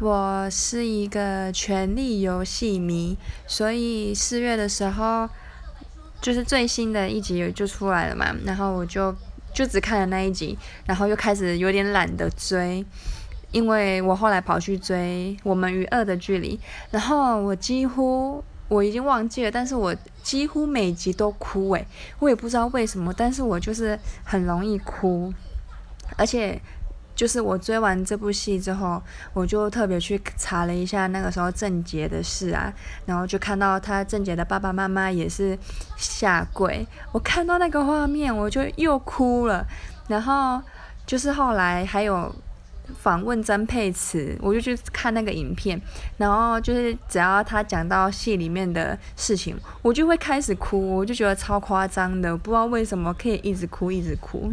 我是一个《权力游戏》迷，所以四月的时候，就是最新的一集就出来了嘛，然后我就就只看了那一集，然后又开始有点懒得追，因为我后来跑去追《我们与恶的距离》，然后我几乎我已经忘记了，但是我几乎每集都哭诶，我也不知道为什么，但是我就是很容易哭，而且。就是我追完这部戏之后，我就特别去查了一下那个时候郑捷的事啊，然后就看到他郑捷的爸爸妈妈也是下跪，我看到那个画面我就又哭了，然后就是后来还有访问曾佩慈，我就去看那个影片，然后就是只要他讲到戏里面的事情，我就会开始哭，我就觉得超夸张的，不知道为什么可以一直哭一直哭。